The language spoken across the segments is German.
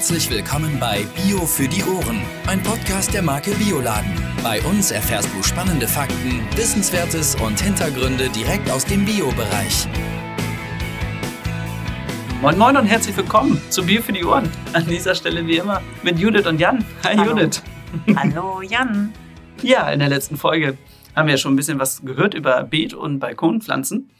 Herzlich willkommen bei Bio für die Ohren, ein Podcast der Marke Bioladen. Bei uns erfährst du spannende Fakten, Wissenswertes und Hintergründe direkt aus dem Bio-Bereich. Moin Moin und herzlich willkommen zu Bio für die Ohren. An dieser Stelle wie immer mit Judith und Jan. Hi Hallo. Judith. Hallo Jan. Ja, in der letzten Folge haben wir schon ein bisschen was gehört über Beet- und Balkonpflanzen.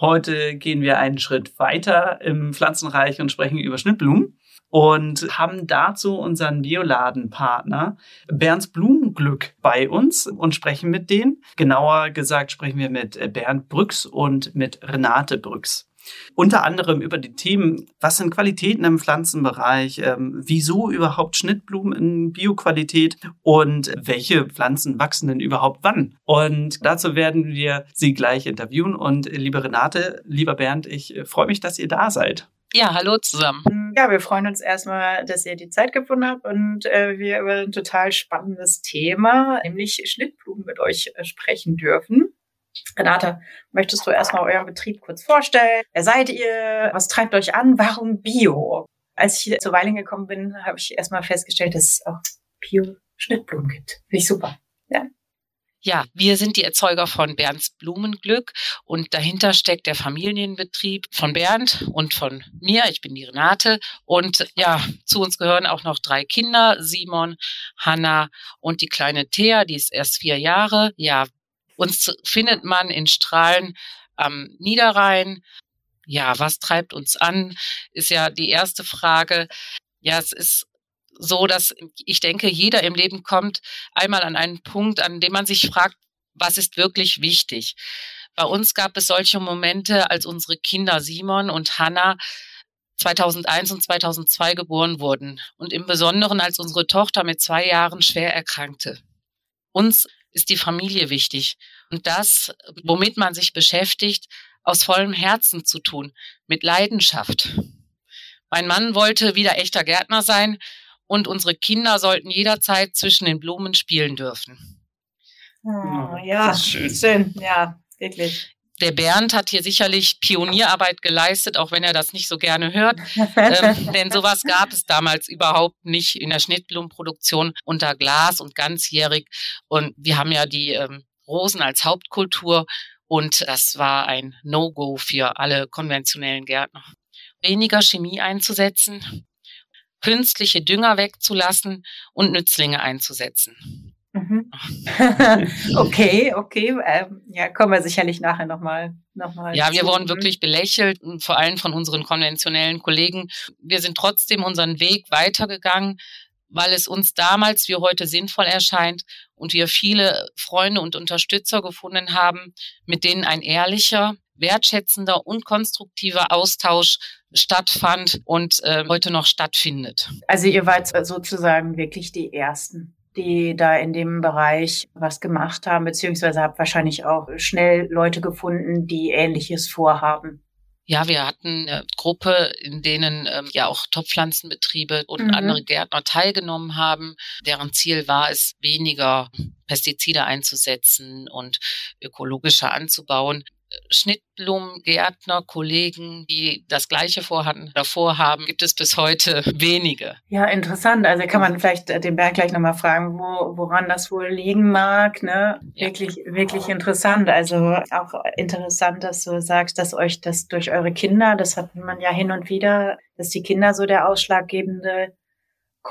Heute gehen wir einen Schritt weiter im Pflanzenreich und sprechen über Schnittblumen und haben dazu unseren Bioladenpartner Bernds Blumenglück bei uns und sprechen mit denen. Genauer gesagt sprechen wir mit Bernd Brüx und mit Renate Brüx. Unter anderem über die Themen, was sind Qualitäten im Pflanzenbereich, ähm, wieso überhaupt Schnittblumen in Bioqualität und welche Pflanzen wachsen denn überhaupt wann. Und dazu werden wir Sie gleich interviewen. Und liebe Renate, lieber Bernd, ich äh, freue mich, dass ihr da seid. Ja, hallo zusammen. Ja, wir freuen uns erstmal, dass ihr die Zeit gefunden habt und äh, wir über ein total spannendes Thema, nämlich Schnittblumen mit euch äh, sprechen dürfen. Renate, möchtest du erstmal euren Betrieb kurz vorstellen? Wer seid ihr? Was treibt euch an? Warum Bio? Als ich zu Weiling gekommen bin, habe ich erstmal festgestellt, dass es auch Bio-Schnittblumen gibt. Finde ich super. Ja. Ja, wir sind die Erzeuger von Bernds Blumenglück und dahinter steckt der Familienbetrieb von Bernd und von mir. Ich bin die Renate und ja, zu uns gehören auch noch drei Kinder, Simon, Hanna und die kleine Thea, die ist erst vier Jahre. Ja, uns findet man in Strahlen am Niederrhein. Ja, was treibt uns an, ist ja die erste Frage. Ja, es ist so, dass ich denke, jeder im Leben kommt einmal an einen Punkt, an dem man sich fragt, was ist wirklich wichtig? Bei uns gab es solche Momente, als unsere Kinder Simon und Hannah 2001 und 2002 geboren wurden und im Besonderen, als unsere Tochter mit zwei Jahren schwer erkrankte. Uns ist die Familie wichtig und das, womit man sich beschäftigt, aus vollem Herzen zu tun, mit Leidenschaft. Mein Mann wollte wieder echter Gärtner sein und unsere Kinder sollten jederzeit zwischen den Blumen spielen dürfen. Oh, ja, schön. schön. Ja, wirklich. Der Bernd hat hier sicherlich Pionierarbeit geleistet, auch wenn er das nicht so gerne hört. ähm, denn sowas gab es damals überhaupt nicht in der Schnittblumenproduktion unter Glas und ganzjährig. Und wir haben ja die ähm, Rosen als Hauptkultur und das war ein No-Go für alle konventionellen Gärtner. Weniger Chemie einzusetzen, künstliche Dünger wegzulassen und Nützlinge einzusetzen. Mhm. okay, okay. Ähm, ja, kommen wir sicherlich nachher nochmal. Noch mal Ja, wir wurden wirklich belächelt, und vor allem von unseren konventionellen Kollegen. Wir sind trotzdem unseren Weg weitergegangen, weil es uns damals wie heute sinnvoll erscheint und wir viele Freunde und Unterstützer gefunden haben, mit denen ein ehrlicher, wertschätzender und konstruktiver Austausch stattfand und äh, heute noch stattfindet. Also ihr wart sozusagen wirklich die Ersten, die da in dem Bereich was gemacht haben, beziehungsweise habt wahrscheinlich auch schnell Leute gefunden, die Ähnliches vorhaben. Ja, wir hatten eine Gruppe, in denen ähm, ja auch Topfpflanzenbetriebe und Mhm. andere Gärtner teilgenommen haben, deren Ziel war es, weniger Pestizide einzusetzen und ökologischer anzubauen. Schnittblumengärtner, Kollegen, die das Gleiche vorhatten, davor haben, gibt es bis heute wenige. Ja, interessant. Also kann man vielleicht äh, den Berg gleich nochmal fragen, wo, woran das wohl liegen mag. Ne? Ja. Wirklich, wirklich interessant. Also auch interessant, dass du sagst, dass euch das durch eure Kinder, das hat man ja hin und wieder, dass die Kinder so der ausschlaggebende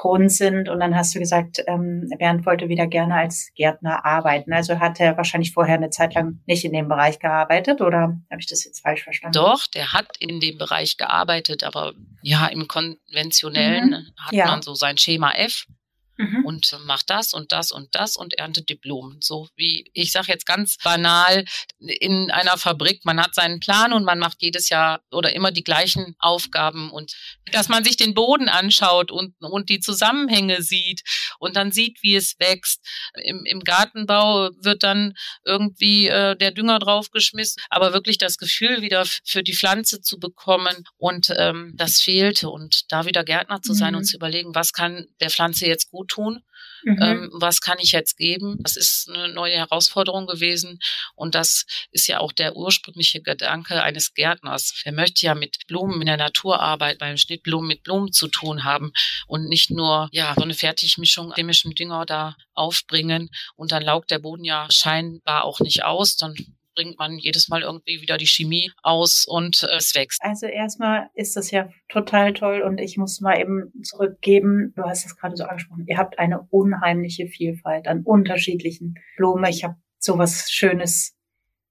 Grund sind. Und dann hast du gesagt, ähm, Bernd wollte wieder gerne als Gärtner arbeiten. Also hat er wahrscheinlich vorher eine Zeit lang nicht in dem Bereich gearbeitet oder habe ich das jetzt falsch verstanden? Doch, der hat in dem Bereich gearbeitet, aber ja, im konventionellen hat Ja. man so sein Schema F. Mhm. und macht das und das und das und erntet die Blumen. So wie, ich sage jetzt ganz banal, in einer Fabrik, man hat seinen Plan und man macht jedes Jahr oder immer die gleichen Aufgaben und dass man sich den Boden anschaut und, und die Zusammenhänge sieht und dann sieht, wie es wächst. Im, im Gartenbau wird dann irgendwie äh, der Dünger draufgeschmissen, aber wirklich das Gefühl wieder für die Pflanze zu bekommen und ähm, das fehlte und da wieder Gärtner zu sein Mhm. und zu überlegen, was kann der Pflanze jetzt gut gut tun. Mhm. Ähm, was kann ich jetzt geben? Das ist eine neue Herausforderung gewesen. Und das ist ja auch der ursprüngliche Gedanke eines Gärtners. Er möchte ja mit Blumen in der Natur arbeiten, beim Schnittblumen mit Blumen zu tun haben und nicht nur ja so eine Fertigmischung chemischem Dünger da aufbringen und dann laugt der Boden ja scheinbar auch nicht aus. Dann bringt man jedes Mal irgendwie wieder die Chemie aus und äh, es wächst. Also erstmal ist das ja total toll und ich muss mal eben zurückgeben, du hast es gerade so angesprochen, ihr habt eine unheimliche Vielfalt an unterschiedlichen Blumen. Ich habe sowas Schönes,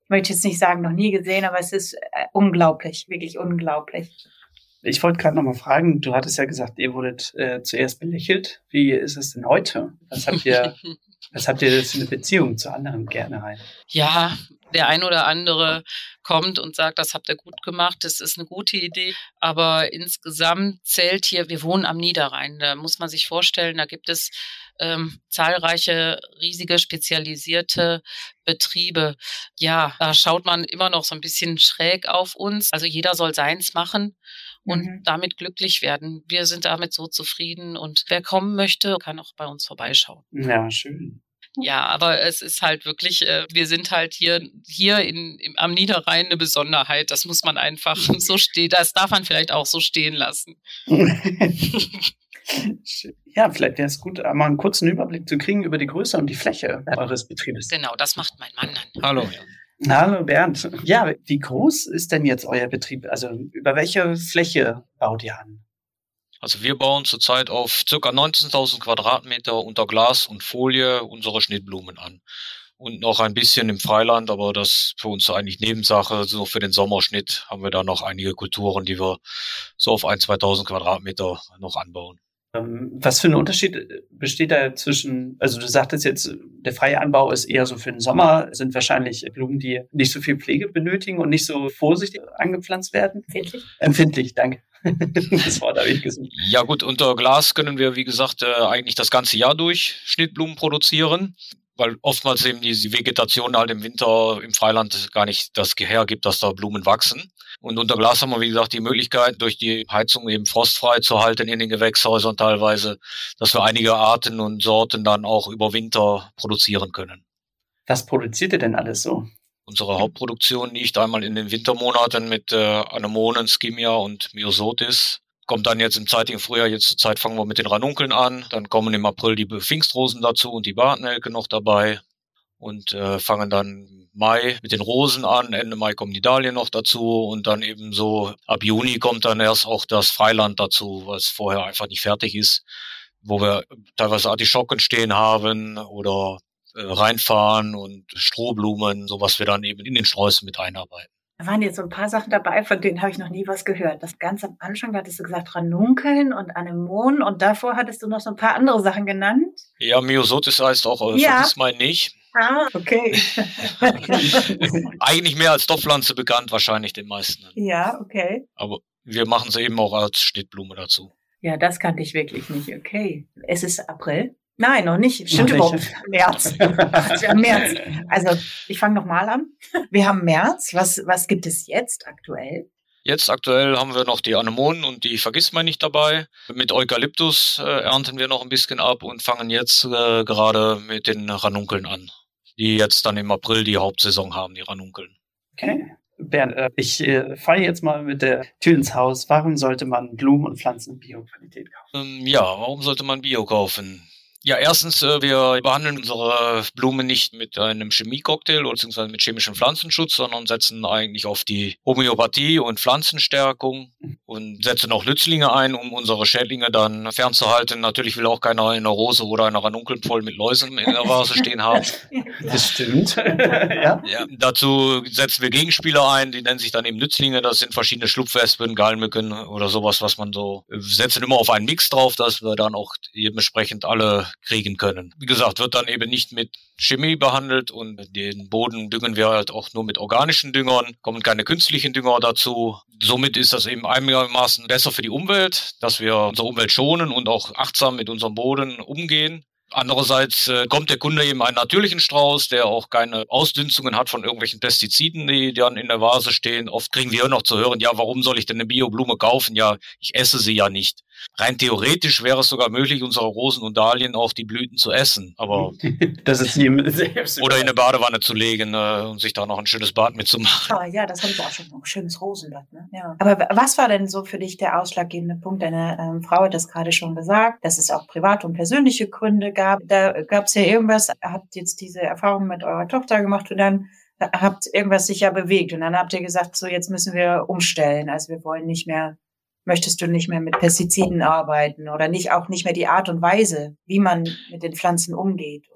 ich möchte jetzt nicht sagen, noch nie gesehen, aber es ist äh, unglaublich, wirklich unglaublich. Ich wollte gerade noch mal fragen, du hattest ja gesagt, ihr wurdet äh, zuerst belächelt. Wie ist es denn heute? Was habt ihr, was habt ihr für eine Beziehung zu anderen Gärtnereien? Ja, der ein oder andere kommt und sagt, das habt ihr gut gemacht, das ist eine gute Idee. Aber insgesamt zählt hier, wir wohnen am Niederrhein. Da muss man sich vorstellen, da gibt es ähm, zahlreiche riesige spezialisierte Betriebe. Ja, da schaut man immer noch so ein bisschen schräg auf uns. Also jeder soll seins machen und mhm. damit glücklich werden. Wir sind damit so zufrieden und wer kommen möchte, kann auch bei uns vorbeischauen. Ja, schön. Ja, aber es ist halt wirklich, äh, wir sind halt hier, hier in, im, am Niederrhein eine Besonderheit. Das muss man einfach so stehen, das darf man vielleicht auch so stehen lassen. ja, vielleicht wäre es gut, einmal einen kurzen Überblick zu kriegen über die Größe und die Fläche eures Betriebes. Genau, das macht mein Mann dann. Hallo. Hallo Bernd. Ja, wie groß ist denn jetzt euer Betrieb? Also über welche Fläche baut ihr an? Also wir bauen zurzeit auf ca. 19.000 Quadratmeter unter Glas und Folie unsere Schnittblumen an. Und noch ein bisschen im Freiland, aber das für uns eigentlich Nebensache. So für den Sommerschnitt haben wir da noch einige Kulturen, die wir so auf 1.000, 2.000 Quadratmeter noch anbauen. Ähm, was für ein Unterschied äh, besteht da zwischen, also du sagtest jetzt, der freie Anbau ist eher so für den Sommer, sind wahrscheinlich Blumen, die nicht so viel Pflege benötigen und nicht so vorsichtig angepflanzt werden? Empfindlich. Empfindlich, danke. das Wort habe ich gesucht. Ja gut, unter Glas können wir, wie gesagt, äh, eigentlich das ganze Jahr durch Schnittblumen produzieren weil oftmals eben die Vegetation halt im Winter im Freiland gar nicht das hergibt, dass da Blumen wachsen. Und unter Glas haben wir, wie gesagt, die Möglichkeit, durch die Heizung eben frostfrei zu halten in den Gewächshäusern teilweise, dass wir einige Arten und Sorten dann auch über Winter produzieren können. Was produziert ihr denn alles so? Unsere Hauptproduktion liegt einmal in den Wintermonaten mit äh, Anemonen, Skimia und Myosotis kommt dann jetzt im zeitigen Frühjahr, jetzt zur Zeit fangen wir mit den Ranunkeln an, dann kommen im April die Pfingstrosen dazu und die Bartnelke noch dabei und äh, fangen dann Mai mit den Rosen an, Ende Mai kommen die Dahlien noch dazu und dann eben so ab Juni kommt dann erst auch das Freiland dazu, was vorher einfach nicht fertig ist, wo wir teilweise Artischocken stehen haben oder äh, reinfahren und Strohblumen, so was wir dann eben in den Sträußen mit einarbeiten. Da waren jetzt so ein paar Sachen dabei, von denen habe ich noch nie was gehört. Das ganz am Anfang hattest du gesagt Ranunkeln und Anemonen und davor hattest du noch so ein paar andere Sachen genannt. Ja, Myosotis heißt auch, äh, ja. vergiss mal nicht. Ah, okay. Eigentlich mehr als Topfpflanze bekannt, wahrscheinlich den meisten. Ja, okay. Aber wir machen sie eben auch als Schnittblume dazu. Ja, das kannte ich wirklich nicht. Okay. Es ist April. Nein, noch nicht. Stimmt noch überhaupt. Nicht. März. März. Also ich fange nochmal an. Wir haben März. Was, was gibt es jetzt aktuell? Jetzt aktuell haben wir noch die Anemonen und die Vergissmeinnicht nicht dabei. Mit Eukalyptus äh, ernten wir noch ein bisschen ab und fangen jetzt äh, gerade mit den Ranunkeln an, die jetzt dann im April die Hauptsaison haben, die Ranunkeln. Okay. Bernd, äh, ich äh, falle jetzt mal mit der Tür ins Haus. Warum sollte man Blumen und Pflanzen in Bio-Qualität kaufen? Ähm, ja, warum sollte man Bio kaufen? Ja, erstens, äh, wir behandeln unsere Blumen nicht mit einem Chemiecocktail oder beziehungsweise mit chemischem Pflanzenschutz, sondern setzen eigentlich auf die Homöopathie und Pflanzenstärkung und setzen auch Nützlinge ein, um unsere Schädlinge dann fernzuhalten. Natürlich will auch keiner eine Rose oder eine Ranunkel voll mit Läusen in der Vase stehen haben. Das stimmt. ja. ja. Dazu setzen wir Gegenspieler ein, die nennen sich dann eben Nützlinge. Das sind verschiedene Schlupfwespen, Galmücken oder sowas, was man so, wir setzen immer auf einen Mix drauf, dass wir dann auch dementsprechend alle kriegen können. Wie gesagt, wird dann eben nicht mit Chemie behandelt und den Boden düngen wir halt auch nur mit organischen Düngern, kommen keine künstlichen Dünger dazu. Somit ist das eben einigermaßen besser für die Umwelt, dass wir unsere Umwelt schonen und auch achtsam mit unserem Boden umgehen. Andererseits äh, kommt der Kunde eben einen natürlichen Strauß, der auch keine Ausdünstungen hat von irgendwelchen Pestiziden, die dann in der Vase stehen. Oft kriegen wir noch zu hören, ja, warum soll ich denn eine Bioblume kaufen? Ja, ich esse sie ja nicht. Rein theoretisch wäre es sogar möglich, unsere Rosen und Dahlien auch die Blüten zu essen, aber das ist jedem selbst. oder in eine Badewanne zu legen äh, und sich da noch ein schönes Bad mitzumachen. Ah, ja, das habe ich auch schon. Ein schönes Rosenblatt, ne? Ja. Aber was war denn so für dich der ausschlaggebende Punkt? Deine ähm, Frau hat das gerade schon gesagt, dass es auch private und persönliche Gründe gab. Da gab es ja irgendwas, habt jetzt diese Erfahrung mit eurer Tochter gemacht und dann habt irgendwas sich ja bewegt und dann habt ihr gesagt, so jetzt müssen wir umstellen. Also wir wollen nicht mehr, möchtest du nicht mehr mit Pestiziden arbeiten oder nicht auch nicht mehr die Art und Weise, wie man mit den Pflanzen umgeht.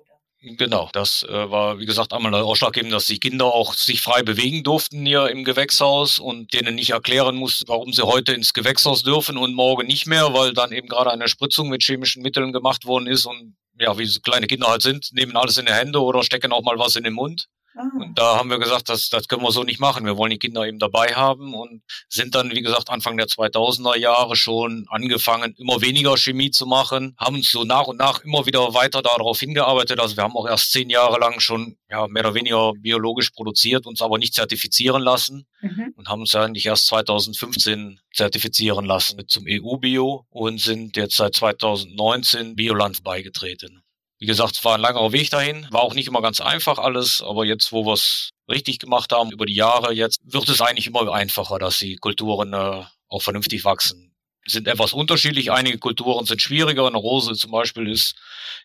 Genau, das äh, war wie gesagt einmal ausschlaggebend, dass die Kinder auch sich frei bewegen durften hier im Gewächshaus und denen nicht erklären musste, warum sie heute ins Gewächshaus dürfen und morgen nicht mehr, weil dann eben gerade eine Spritzung mit chemischen Mitteln gemacht worden ist und ja, wie so kleine Kinder halt sind, nehmen alles in die Hände oder stecken auch mal was in den Mund. Ah, Und da haben wir gesagt, das, das können wir so nicht machen. Wir wollen die Kinder eben dabei haben und sind dann, wie gesagt, Anfang der 2000er Jahre schon angefangen, immer weniger Chemie zu machen, haben uns so nach und nach immer wieder weiter darauf hingearbeitet. Also wir haben auch erst zehn Jahre lang schon ja, mehr oder weniger biologisch produziert, uns aber nicht zertifizieren lassen mhm. und haben uns eigentlich erst 2015 zertifizieren lassen zum EU-Bio und sind jetzt seit 2019 Bioland beigetreten. Wie gesagt, es war ein langer Weg dahin, war auch nicht immer ganz einfach alles, aber jetzt, wo wir es richtig gemacht haben über die Jahre, jetzt wird es eigentlich immer einfacher, dass die Kulturen äh, auch vernünftig wachsen. Sind etwas unterschiedlich, einige Kulturen sind schwieriger. Eine Rose zum Beispiel ist,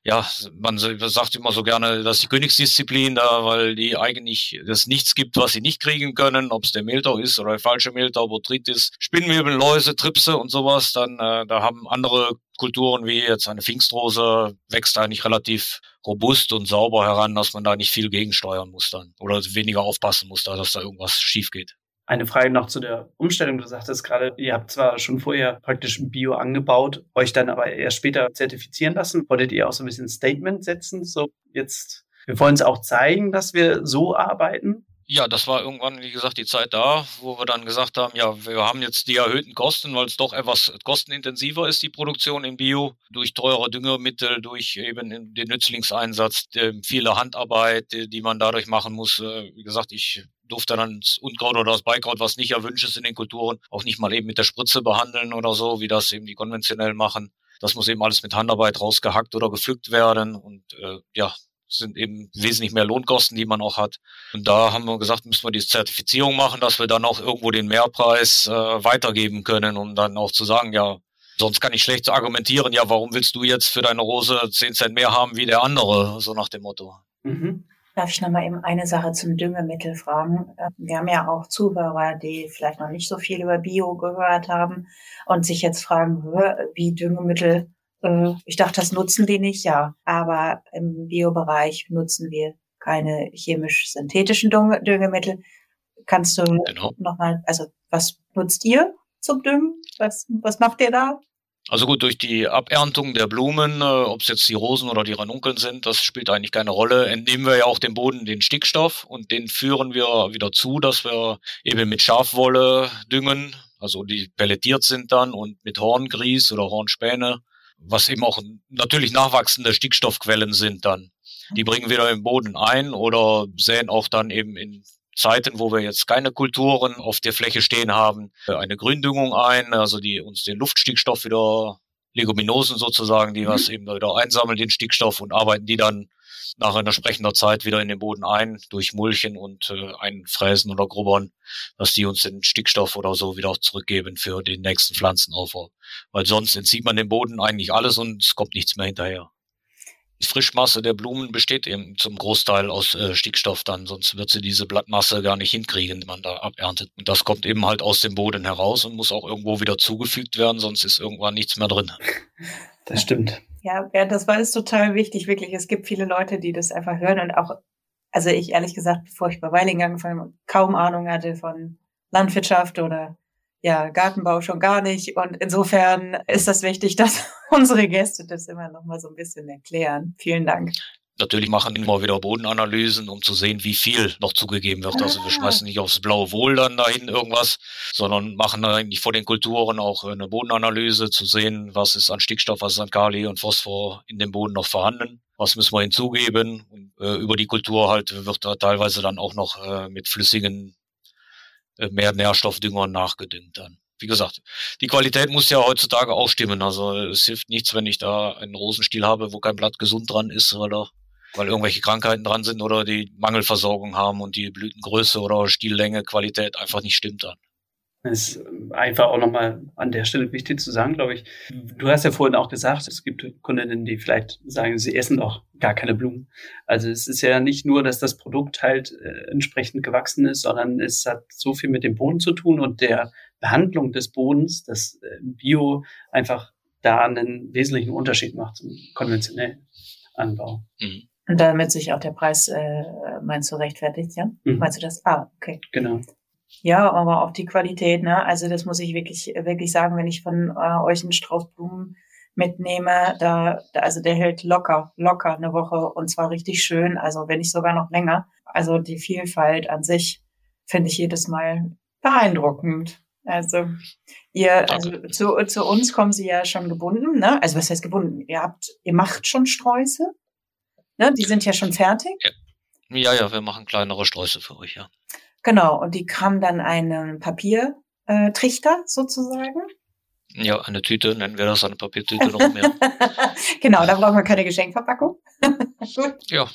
ja, man sagt immer so gerne, dass die Königsdisziplin da, weil die eigentlich es nichts gibt, was sie nicht kriegen können, ob es der Mehltau ist oder der falsche Mehltau, Botrytis, Spinnwebel, Läuse, Tripse und sowas, dann äh, da haben andere Kulturen wie jetzt eine Pfingstrose wächst eigentlich relativ robust und sauber heran, dass man da nicht viel gegensteuern muss dann oder weniger aufpassen muss, da, dass da irgendwas schief geht. Eine Frage noch zu der Umstellung. Du sagtest gerade, ihr habt zwar schon vorher praktisch Bio angebaut, euch dann aber erst später zertifizieren lassen. Wolltet ihr auch so ein bisschen Statement setzen? So jetzt, wir wollen es auch zeigen, dass wir so arbeiten. Ja, das war irgendwann, wie gesagt, die Zeit da, wo wir dann gesagt haben, ja, wir haben jetzt die erhöhten Kosten, weil es doch etwas kostenintensiver ist, die Produktion in Bio, durch teure Düngemittel, durch eben den Nützlingseinsatz, viele Handarbeit, die man dadurch machen muss. Wie gesagt, ich durfte dann das Unkraut oder das Beikraut, was nicht erwünscht ist in den Kulturen, auch nicht mal eben mit der Spritze behandeln oder so, wie das eben die konventionell machen. Das muss eben alles mit Handarbeit rausgehackt oder gepflückt werden und äh, ja, sind eben wesentlich mehr Lohnkosten, die man auch hat. Und da haben wir gesagt, müssen wir die Zertifizierung machen, dass wir dann auch irgendwo den Mehrpreis äh, weitergeben können, um dann auch zu sagen, ja, sonst kann ich schlecht argumentieren, ja, warum willst du jetzt für deine Rose 10 Cent mehr haben wie der andere, so nach dem Motto. Mhm. Darf ich noch mal eben eine Sache zum Düngemittel fragen? Wir haben ja auch Zuhörer, die vielleicht noch nicht so viel über Bio gehört haben und sich jetzt fragen, wie Düngemittel ich dachte, das nutzen die nicht, ja. Aber im Biobereich nutzen wir keine chemisch-synthetischen Düngemittel. Kannst du genau. nochmal, also was nutzt ihr zum Düngen? Was, was macht ihr da? Also gut, durch die Aberntung der Blumen, äh, ob es jetzt die Rosen oder die Ranunkeln sind, das spielt eigentlich keine Rolle. Entnehmen wir ja auch dem Boden den Stickstoff und den führen wir wieder zu, dass wir eben mit Schafwolle düngen, also die pelletiert sind dann und mit Horngrieß oder Hornspäne was eben auch natürlich nachwachsende Stickstoffquellen sind dann. Die bringen wir im Boden ein oder säen auch dann eben in Zeiten, wo wir jetzt keine Kulturen auf der Fläche stehen haben, eine Gründüngung ein, also die uns den Luftstickstoff wieder, Leguminosen sozusagen, die mhm. was eben wieder einsammeln, den Stickstoff und arbeiten die dann nach einer entsprechender Zeit wieder in den Boden ein, durch Mulchen und äh, Einfräsen oder Grubbern, dass die uns den Stickstoff oder so wieder zurückgeben für den nächsten Pflanzenaufbau. Weil sonst entzieht man dem Boden eigentlich alles und es kommt nichts mehr hinterher. Die Frischmasse der Blumen besteht eben zum Großteil aus äh, Stickstoff dann, sonst wird sie diese Blattmasse gar nicht hinkriegen, die man da aberntet. Und das kommt eben halt aus dem Boden heraus und muss auch irgendwo wieder zugefügt werden, sonst ist irgendwann nichts mehr drin. Das stimmt. Ja, ja, das war ist total wichtig, wirklich. Es gibt viele Leute, die das einfach hören und auch, also ich ehrlich gesagt, bevor ich bei Weiling angefangen habe, kaum Ahnung hatte von Landwirtschaft oder ja, Gartenbau schon gar nicht. Und insofern ist das wichtig, dass unsere Gäste das immer noch mal so ein bisschen erklären. Vielen Dank. Natürlich machen immer wieder Bodenanalysen, um zu sehen, wie viel noch zugegeben wird. Also wir schmeißen nicht aufs blaue Wohl dann dahin irgendwas, sondern machen eigentlich vor den Kulturen auch eine Bodenanalyse, zu sehen, was ist an Stickstoff, was ist an Kali und Phosphor in dem Boden noch vorhanden. Was müssen wir hinzugeben? Und, äh, über die Kultur halt wird da teilweise dann auch noch äh, mit flüssigen mehr Nährstoffdüngern nachgedüngt dann. wie gesagt, die Qualität muss ja heutzutage auch stimmen. Also es hilft nichts, wenn ich da einen Rosenstiel habe, wo kein Blatt gesund dran ist, weil er weil irgendwelche Krankheiten dran sind oder die Mangelversorgung haben und die Blütengröße oder Stiellänge, Qualität einfach nicht stimmt dann. Das ist einfach auch nochmal an der Stelle wichtig zu sagen, glaube ich. Du hast ja vorhin auch gesagt, es gibt Kundinnen, die vielleicht sagen, sie essen doch gar keine Blumen. Also es ist ja nicht nur, dass das Produkt halt äh, entsprechend gewachsen ist, sondern es hat so viel mit dem Boden zu tun und der Behandlung des Bodens, dass äh, Bio einfach da einen wesentlichen Unterschied macht zum konventionellen Anbau. Mhm. Und damit sich auch der Preis, äh, meinst du, rechtfertigt, ja? Mhm. Meinst du das? Ah, okay. Genau. Ja, aber auch die Qualität, ne? Also das muss ich wirklich, wirklich sagen, wenn ich von äh, euch einen Strauß Blumen mitnehme, da, da, also der hält locker, locker eine Woche und zwar richtig schön, also wenn nicht sogar noch länger. Also die Vielfalt an sich finde ich jedes Mal beeindruckend. Also ihr, also zu, zu uns kommen sie ja schon gebunden, ne? Also was heißt gebunden? Ihr habt, ihr macht schon Sträuße, ne? Die sind ja schon fertig. Ja, ja, ja wir machen kleinere Sträuße für euch, ja. Genau, und die haben dann einen Papiertrichter sozusagen. Ja, eine Tüte, nennen wir das, eine Papiertüte noch mehr. genau, da brauchen wir keine Geschenkverpackung. Gut. Ja.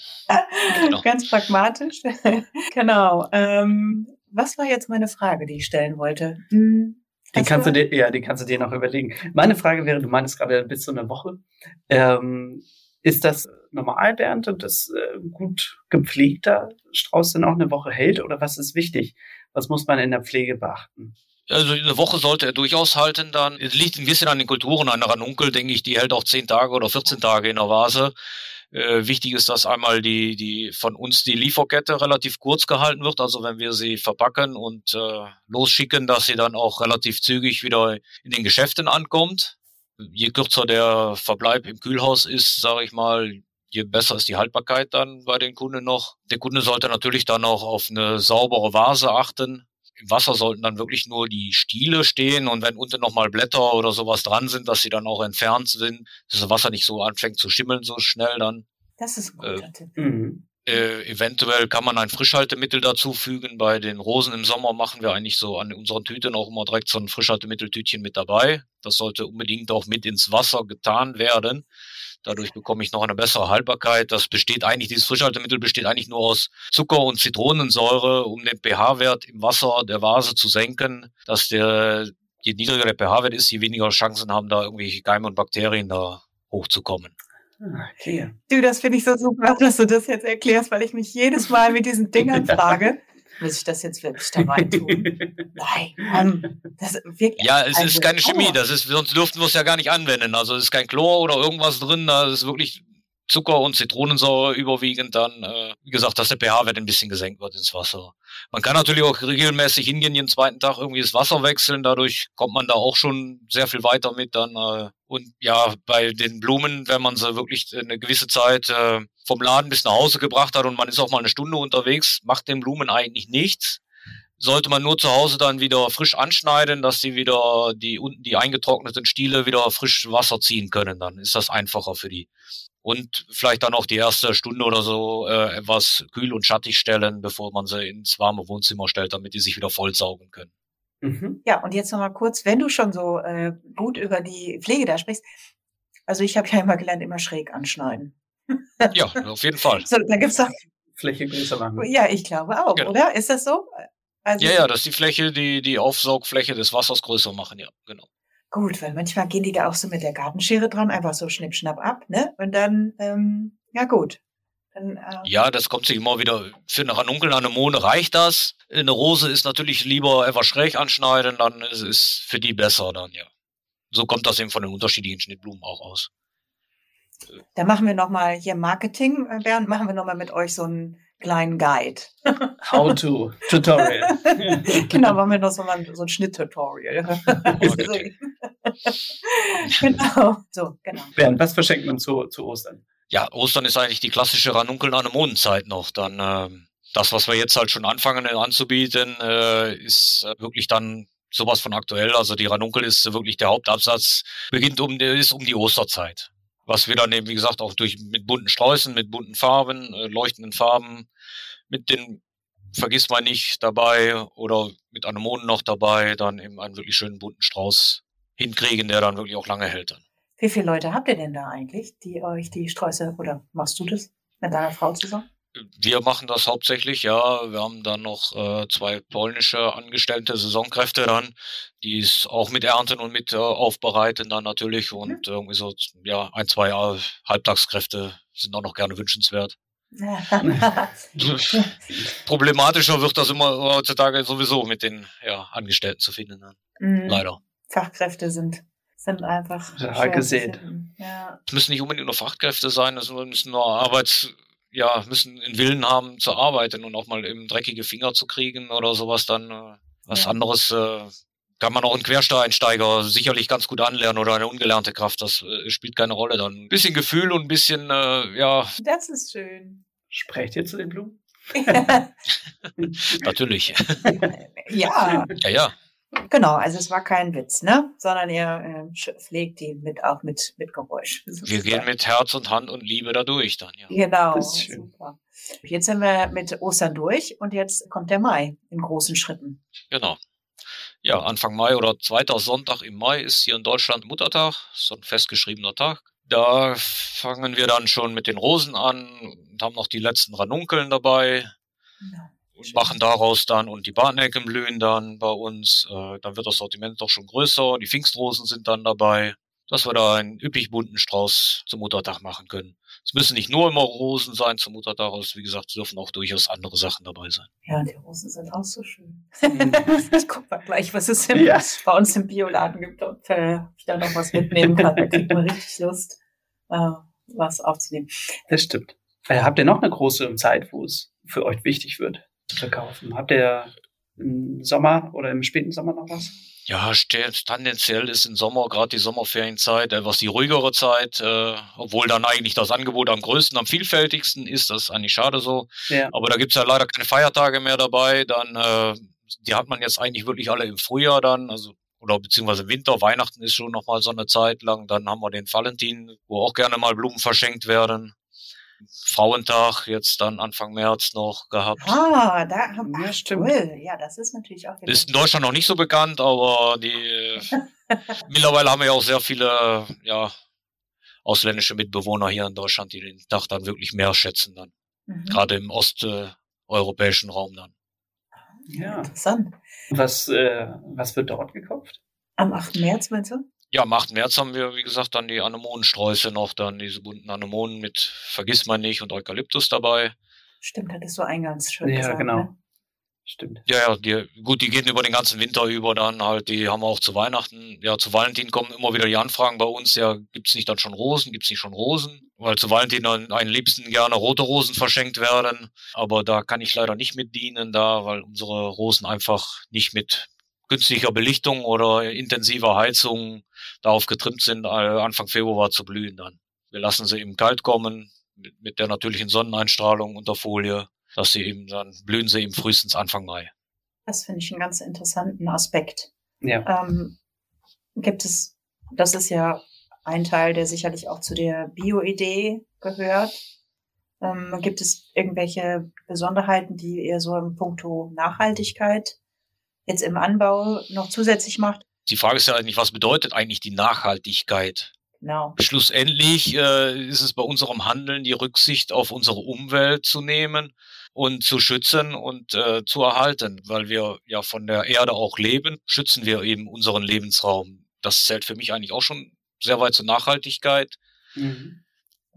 Genau. Ganz pragmatisch. genau. Ähm, was war jetzt meine Frage, die ich stellen wollte? Hm, die kannst du dir, ja, die kannst du dir noch überlegen. Meine Frage wäre, du meinst gerade bis zu einer Woche. Ähm, ist das normal, Bernd, und das äh, gut gepflegter Strauß dann auch eine Woche hält? Oder was ist wichtig? Was muss man in der Pflege beachten? Also eine Woche sollte er durchaus halten dann. Es liegt ein bisschen an den Kulturen. Eine Ranunkel, denke ich, die hält auch 10 Tage oder 14 Tage in der Vase. Äh, wichtig ist, dass einmal die, die von uns die Lieferkette relativ kurz gehalten wird. Also wenn wir sie verpacken und äh, losschicken, dass sie dann auch relativ zügig wieder in den Geschäften ankommt. Je kürzer der Verbleib im Kühlhaus ist, sage ich mal, je besser ist die Haltbarkeit dann bei den Kunden noch. Der Kunde sollte natürlich dann auch auf eine saubere Vase achten. Im Wasser sollten dann wirklich nur die Stiele stehen und wenn unten nochmal Blätter oder sowas dran sind, dass sie dann auch entfernt sind, dass das Wasser nicht so anfängt zu schimmeln so schnell dann. Das ist ein guter äh, Tipp. Mhm. Äh, eventuell kann man ein Frischhaltemittel dazufügen. Bei den Rosen im Sommer machen wir eigentlich so an unseren Tüten auch immer direkt so ein Frischhaltemitteltütchen mit dabei. Das sollte unbedingt auch mit ins Wasser getan werden. Dadurch bekomme ich noch eine bessere Haltbarkeit. Das besteht eigentlich, dieses Frischhaltemittel besteht eigentlich nur aus Zucker und Zitronensäure, um den pH-Wert im Wasser der Vase zu senken, dass der, je niedriger der pH-Wert ist, je weniger Chancen haben, da irgendwelche Keime und Bakterien da hochzukommen. Ah, okay. Du, das finde ich so super, dass du das jetzt erklärst, weil ich mich jedes Mal mit diesen Dingern frage. Muss ich das jetzt wirklich da rein tun? Nein, Mann. Das wirklich, ja, es also, ist keine Chemie, das ist, sonst dürften wir es ja gar nicht anwenden. Also es ist kein Chlor oder irgendwas drin, da ist wirklich Zucker und Zitronensäure überwiegend dann, äh, wie gesagt, dass der pH-Wert ein bisschen gesenkt wird ins Wasser. Man kann natürlich auch regelmäßig hingehen, jeden zweiten Tag irgendwie das Wasser wechseln, dadurch kommt man da auch schon sehr viel weiter mit dann. Äh, und ja, bei den Blumen, wenn man sie wirklich eine gewisse Zeit äh, vom Laden bis nach Hause gebracht hat und man ist auch mal eine Stunde unterwegs, macht den Blumen eigentlich nichts sollte man nur zu Hause dann wieder frisch anschneiden, dass sie wieder die unten die eingetrockneten Stiele wieder frisch Wasser ziehen können. Dann ist das einfacher für die und vielleicht dann auch die erste Stunde oder so äh, etwas kühl und schattig stellen, bevor man sie ins warme Wohnzimmer stellt, damit die sich wieder vollsaugen können. Mhm. Ja, und jetzt nochmal kurz, wenn du schon so äh, gut über die Pflege da sprichst, also ich habe ja immer gelernt, immer schräg anschneiden. ja, auf jeden Fall. So, da gibt's doch Fläche größer machen. Ja, ich glaube auch, genau. oder? Ist das so? Also, ja, ja, dass die Fläche, die, die Aufsaugfläche des Wassers größer machen, ja, genau. Gut, weil manchmal gehen die da auch so mit der Gartenschere dran, einfach so schnipp, schnapp ab, ne? Und dann, ähm, ja gut. Dann, äh, ja, das kommt sich immer wieder. Für eine Ranunkel, eine Mone reicht das. Eine Rose ist natürlich lieber etwas schräg anschneiden, dann ist es für die besser dann, ja. So kommt das eben von den unterschiedlichen Schnittblumen auch aus. Da machen wir nochmal hier Marketing, äh, Bernd, machen wir nochmal mit euch so ein kleinen Guide. How to Tutorial. genau, machen wir noch so, mal, so ein Schnitt-Tutorial. genau, so, genau. Bernd, was verschenkt man zu, zu Ostern? Ja, Ostern ist eigentlich die klassische Ranunkeln an der Mondenzeit noch. Dann äh, das, was wir jetzt halt schon anfangen äh, anzubieten, äh, ist äh, wirklich dann sowas von aktuell. Also die Ranunkel ist wirklich der Hauptabsatz, beginnt um, ist um die Osterzeit was wir dann eben, wie gesagt, auch durch mit bunten Sträußen, mit bunten Farben, äh, leuchtenden Farben, mit den vergisst man nicht dabei oder mit Anemonen noch dabei, dann eben einen wirklich schönen bunten Strauß hinkriegen, der dann wirklich auch lange hält dann. Wie viele Leute habt ihr denn da eigentlich, die euch die Sträuße oder machst du das mit deiner Frau zusammen? Wir machen das hauptsächlich, ja. Wir haben dann noch äh, zwei polnische angestellte Saisonkräfte dann, die es auch mit ernten und mit äh, aufbereiten dann natürlich und mhm. irgendwie so ja ein zwei äh, Halbtagskräfte sind auch noch gerne wünschenswert. Problematischer wird das immer heutzutage sowieso mit den ja, Angestellten zu finden. Dann. Mhm. Leider. Fachkräfte sind sind einfach ja, gesät. Ja. Es müssen nicht unbedingt nur Fachkräfte sein, es müssen nur Arbeits ja, müssen einen Willen haben zu arbeiten und auch mal eben dreckige Finger zu kriegen oder sowas dann. Äh, was ja. anderes äh, kann man auch einen Quersteinsteiger sicherlich ganz gut anlernen oder eine ungelernte Kraft. Das äh, spielt keine Rolle dann. Ein bisschen Gefühl und ein bisschen, äh, ja. Das ist schön. Sprecht ihr zu den Blumen? Natürlich. ja. Ja, ja. Genau, also es war kein Witz, ne? Sondern ihr äh, pflegt die mit auch mit, mit Geräusch. Wir gehen mit Herz und Hand und Liebe da durch dann, ja. Genau. Super. Jetzt sind wir mit Ostern durch und jetzt kommt der Mai in großen Schritten. Genau. Ja, Anfang Mai oder zweiter Sonntag im Mai ist hier in Deutschland Muttertag, so ein festgeschriebener Tag. Da fangen wir dann schon mit den Rosen an und haben noch die letzten Ranunkeln dabei. Ja und machen daraus dann und die Barnecken blühen dann bei uns. Äh, dann wird das Sortiment doch schon größer. Die Pfingstrosen sind dann dabei, dass wir da einen üppig bunten Strauß zum Muttertag machen können. Es müssen nicht nur immer Rosen sein zum Muttertag, es, wie gesagt, dürfen auch durchaus andere Sachen dabei sein. Ja, die Rosen sind auch so schön. ich guck mal gleich, was es im, ja. bei uns im Bioladen gibt, ob äh, ich da noch was mitnehmen kann. Da kriegt man richtig Lust, äh, was aufzunehmen. Das stimmt. Äh, habt ihr noch eine große Zeit, wo es für euch wichtig wird? Verkaufen. Habt ihr im Sommer oder im späten Sommer noch was? Ja, tendenziell ist im Sommer gerade die Sommerferienzeit etwas die ruhigere Zeit, äh, obwohl dann eigentlich das Angebot am größten, am vielfältigsten ist. Das ist eigentlich schade so. Ja. Aber da gibt's ja leider keine Feiertage mehr dabei. Dann, äh, die hat man jetzt eigentlich wirklich alle im Frühjahr dann, also oder beziehungsweise Winter, Weihnachten ist schon nochmal so eine Zeit lang. Dann haben wir den Valentin, wo auch gerne mal Blumen verschenkt werden. Frauentag jetzt dann Anfang März noch gehabt. Ah, da haben wir ja, stimmt. Cool. Ja, das ist natürlich auch. Ist in Deutschland noch nicht so bekannt, aber die mittlerweile haben wir ja auch sehr viele ja ausländische Mitbewohner hier in Deutschland, die den Tag dann wirklich mehr schätzen dann. Mhm. Gerade im osteuropäischen Raum dann. Ja. Interessant. Was, äh, was wird dort gekauft? Am 8. März, meinst du? Ja, am 8. März haben wir, wie gesagt, dann die Anemonensträuße noch, dann diese bunten Anemonen mit Vergiss man nicht und Eukalyptus dabei. Stimmt, hattest du eingangs schon ja, gesagt. Ja, genau. Ne? Stimmt. Ja, ja, die, gut, die gehen über den ganzen Winter über dann halt, die haben wir auch zu Weihnachten. Ja, zu Valentin kommen immer wieder die Anfragen bei uns, ja, gibt's nicht dann schon Rosen, gibt's nicht schon Rosen? Weil zu Valentin dann einen liebsten gerne rote Rosen verschenkt werden. Aber da kann ich leider nicht mit dienen da, weil unsere Rosen einfach nicht mit günstiger Belichtung oder intensiver Heizung darauf getrimmt sind, äh, Anfang Februar zu blühen dann. Wir lassen sie eben kalt kommen, mit, mit der natürlichen Sonneneinstrahlung unter Folie, dass sie eben, dann blühen sie eben frühestens Anfang Mai. Das finde ich einen ganz interessanten Aspekt. Ja. Ähm, gibt es, das ist ja ein Teil, der sicherlich auch zu der Bio-Idee gehört. Ähm, gibt es irgendwelche Besonderheiten, die ihr so im Puncto Nachhaltigkeit jetzt im Anbau noch zusätzlich macht. Die Frage ist ja eigentlich, was bedeutet eigentlich die Nachhaltigkeit? Genau. Schlussendlich äh, ist es bei unserem Handeln die Rücksicht auf unsere Umwelt zu nehmen und zu schützen und äh, zu erhalten, weil wir ja von der Erde auch leben, schützen wir eben unseren Lebensraum. Das zählt für mich eigentlich auch schon sehr weit zur Nachhaltigkeit. Mhm.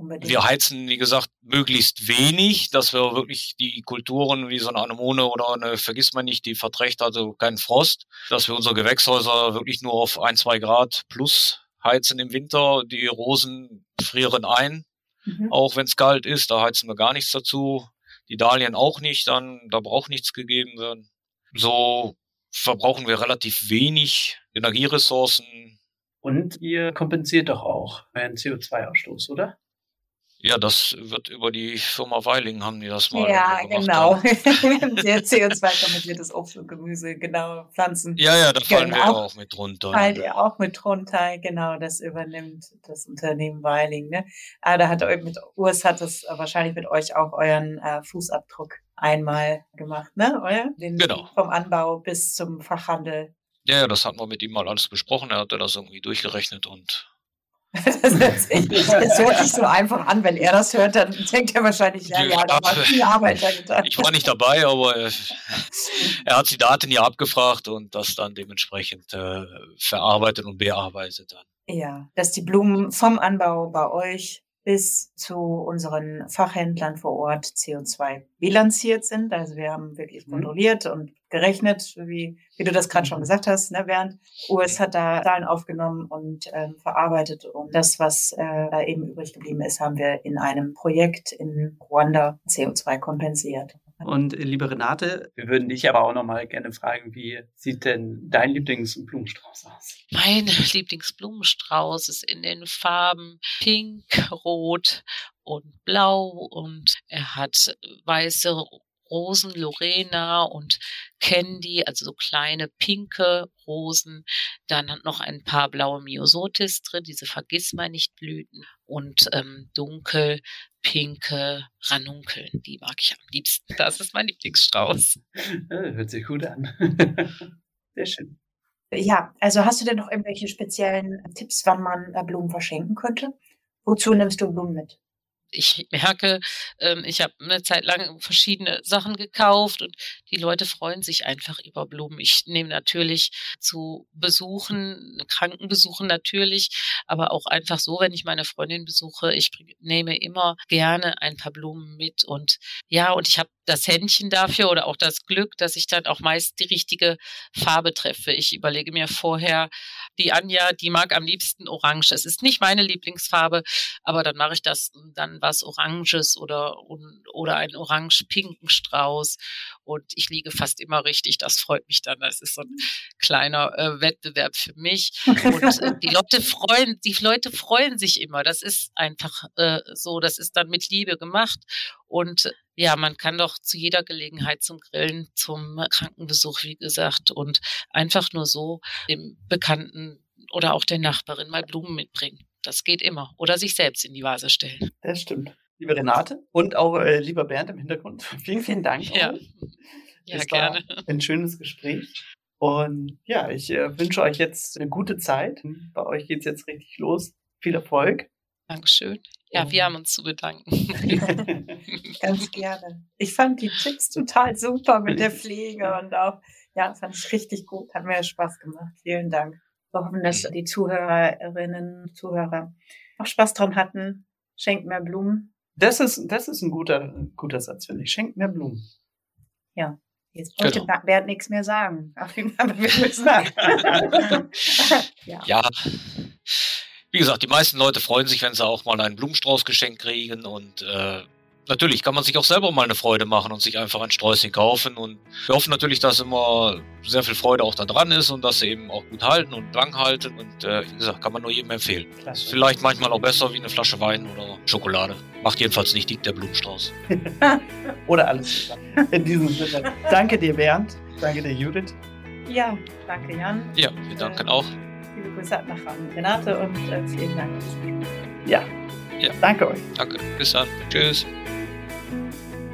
Unbedingt. Wir heizen, wie gesagt, möglichst wenig, dass wir wirklich die Kulturen wie so eine Anemone oder eine, vergisst man nicht, die verträgt also keinen Frost, dass wir unsere Gewächshäuser wirklich nur auf ein, zwei Grad plus heizen im Winter. Die Rosen frieren ein, mhm. auch wenn es kalt ist, da heizen wir gar nichts dazu. Die Dahlien auch nicht, dann, da braucht nichts gegeben werden. So verbrauchen wir relativ wenig Energieressourcen. Und ihr kompensiert doch auch euren CO2-Ausstoß, oder? Ja, das wird über die Firma Weiling haben die das mal Ja, gemacht genau. haben. Der CO2-konvertiertes Obst und Gemüse, genau, Pflanzen. Ja, ja, da fallen Genau. wir auch mit drunter. Fallt ihr auch mit drunter, genau, das übernimmt das Unternehmen Weiling. Ne? Aber da hat mit Urs hat das wahrscheinlich mit euch auch euren äh, Fußabdruck einmal gemacht, ne? Euer? Den, Genau. Vom Anbau bis zum Fachhandel. Ja, ja, das hatten wir mit ihm mal alles besprochen. Er hatte das irgendwie durchgerechnet und Das, hört sich- das hört sich so einfach an. Wenn er das hört, dann denkt er wahrscheinlich, ja, ja, da war viel Arbeit dahinter. ich war nicht dabei, aber äh, er hat die Daten ja abgefragt und das dann dementsprechend äh, verarbeitet und bearbeitet dann. Ja, dass die Blumen vom Anbau bei euch bis zu unseren Fachhändlern vor Ort CO2 bilanziert sind. Also wir haben wirklich Mhm. kontrolliert und gerechnet, wie, wie du das gerade schon gesagt hast, ne, Bernd. US hat da Zahlen aufgenommen und ähm, verarbeitet. Und das, was äh, da eben übrig geblieben ist, haben wir in einem Projekt in Ruanda CO2 kompensiert. Und äh, liebe Renate, wir würden dich aber auch noch mal gerne fragen, wie sieht denn dein Lieblingsblumenstrauß aus? Mein Lieblingsblumenstrauß ist in den Farben Pink, Rot und Blau und er hat weiße Rosen, Lorena und Candy, also so kleine pinke Rosen. Dann hat noch ein paar blaue Myosotis drin, diese Vergissmeinnichtblüten und ähm, dunkel pinke Ranunkeln. Die mag ich am liebsten. Das ist mein Lieblingsstrauß. Hört sich gut an. Sehr schön. Ja, also hast du denn noch irgendwelche speziellen Tipps, wann man äh, Blumen verschenken könnte? Wozu nimmst du Blumen mit? Ich merke, ähm, ich habe eine Zeit lang verschiedene Sachen gekauft und die Leute freuen sich einfach über Blumen. Ich nehme natürlich zu Besuchen, Krankenbesuchen natürlich, aber auch einfach so, wenn ich meine Freundin besuche, ich nehme immer gerne ein paar Blumen mit und ja, und ich habe das Händchen dafür oder auch das Glück, dass ich dann auch meist die richtige Farbe treffe. Ich überlege mir vorher, die Anja, die mag am liebsten Orange. Es ist nicht meine Lieblingsfarbe, aber dann mache ich das dann was Oranges oder, oder einen orange-pinken Strauß. Und ich liege fast immer richtig. Das freut mich dann. Das ist so ein kleiner äh, Wettbewerb für mich. Und äh, die Leute freuen, die Leute freuen sich immer. Das ist einfach äh, so. Das ist dann mit Liebe gemacht. Und ja, man kann doch zu jeder Gelegenheit zum Grillen, zum Krankenbesuch, wie gesagt, und einfach nur so dem Bekannten oder auch der Nachbarin mal Blumen mitbringen. Das geht immer. Oder sich selbst in die Vase stellen. Das stimmt. Liebe Renate und auch äh, lieber Bernd im Hintergrund, vielen, vielen Dank. Ja, ja Es war gerne. Ein schönes Gespräch. Und ja, ich äh, wünsche euch jetzt eine gute Zeit. Bei euch geht's jetzt richtig los. Viel Erfolg. Dankeschön. Ja, wir haben uns zu bedanken. Ganz gerne. Ich fand die Tipps total super mit der Pflege und auch, ja, fand ich richtig gut. Hat mir Spaß gemacht. Vielen Dank. Wir hoffen, dass die Zuhörerinnen, Zuhörer auch Spaß dran hatten. Schenkt mehr Blumen. Das ist, das ist ein guter, guter Satz, finde ich. Schenkt mehr Blumen. Jetzt wollte Genau. Bernd nichts mehr sagen. Auf jeden Fall, wir müssen ja. Ja, wie gesagt, die meisten Leute freuen sich, wenn sie auch mal einen Blumenstrauß geschenkt kriegen und äh, natürlich kann man sich auch selber mal eine Freude machen und sich einfach ein Sträußchen kaufen und wir hoffen natürlich, dass immer sehr viel Freude auch da dran ist und dass sie eben auch gut halten und lang halten und äh, wie gesagt, kann man nur jedem empfehlen. Klasse. Vielleicht manchmal auch besser wie eine Flasche Wein oder Schokolade. Macht jedenfalls nicht dick der Blumenstrauß. Oder alles zusammen. In diesem Sinne. Danke dir, Bernd. Danke dir, Judith. ja, danke Jan. Ja, wir danken auch. Liebe Grüße nach Renate und äh, vielen Dank. Ja. Ja. Danke euch. Danke. Bis dann. Tschüss.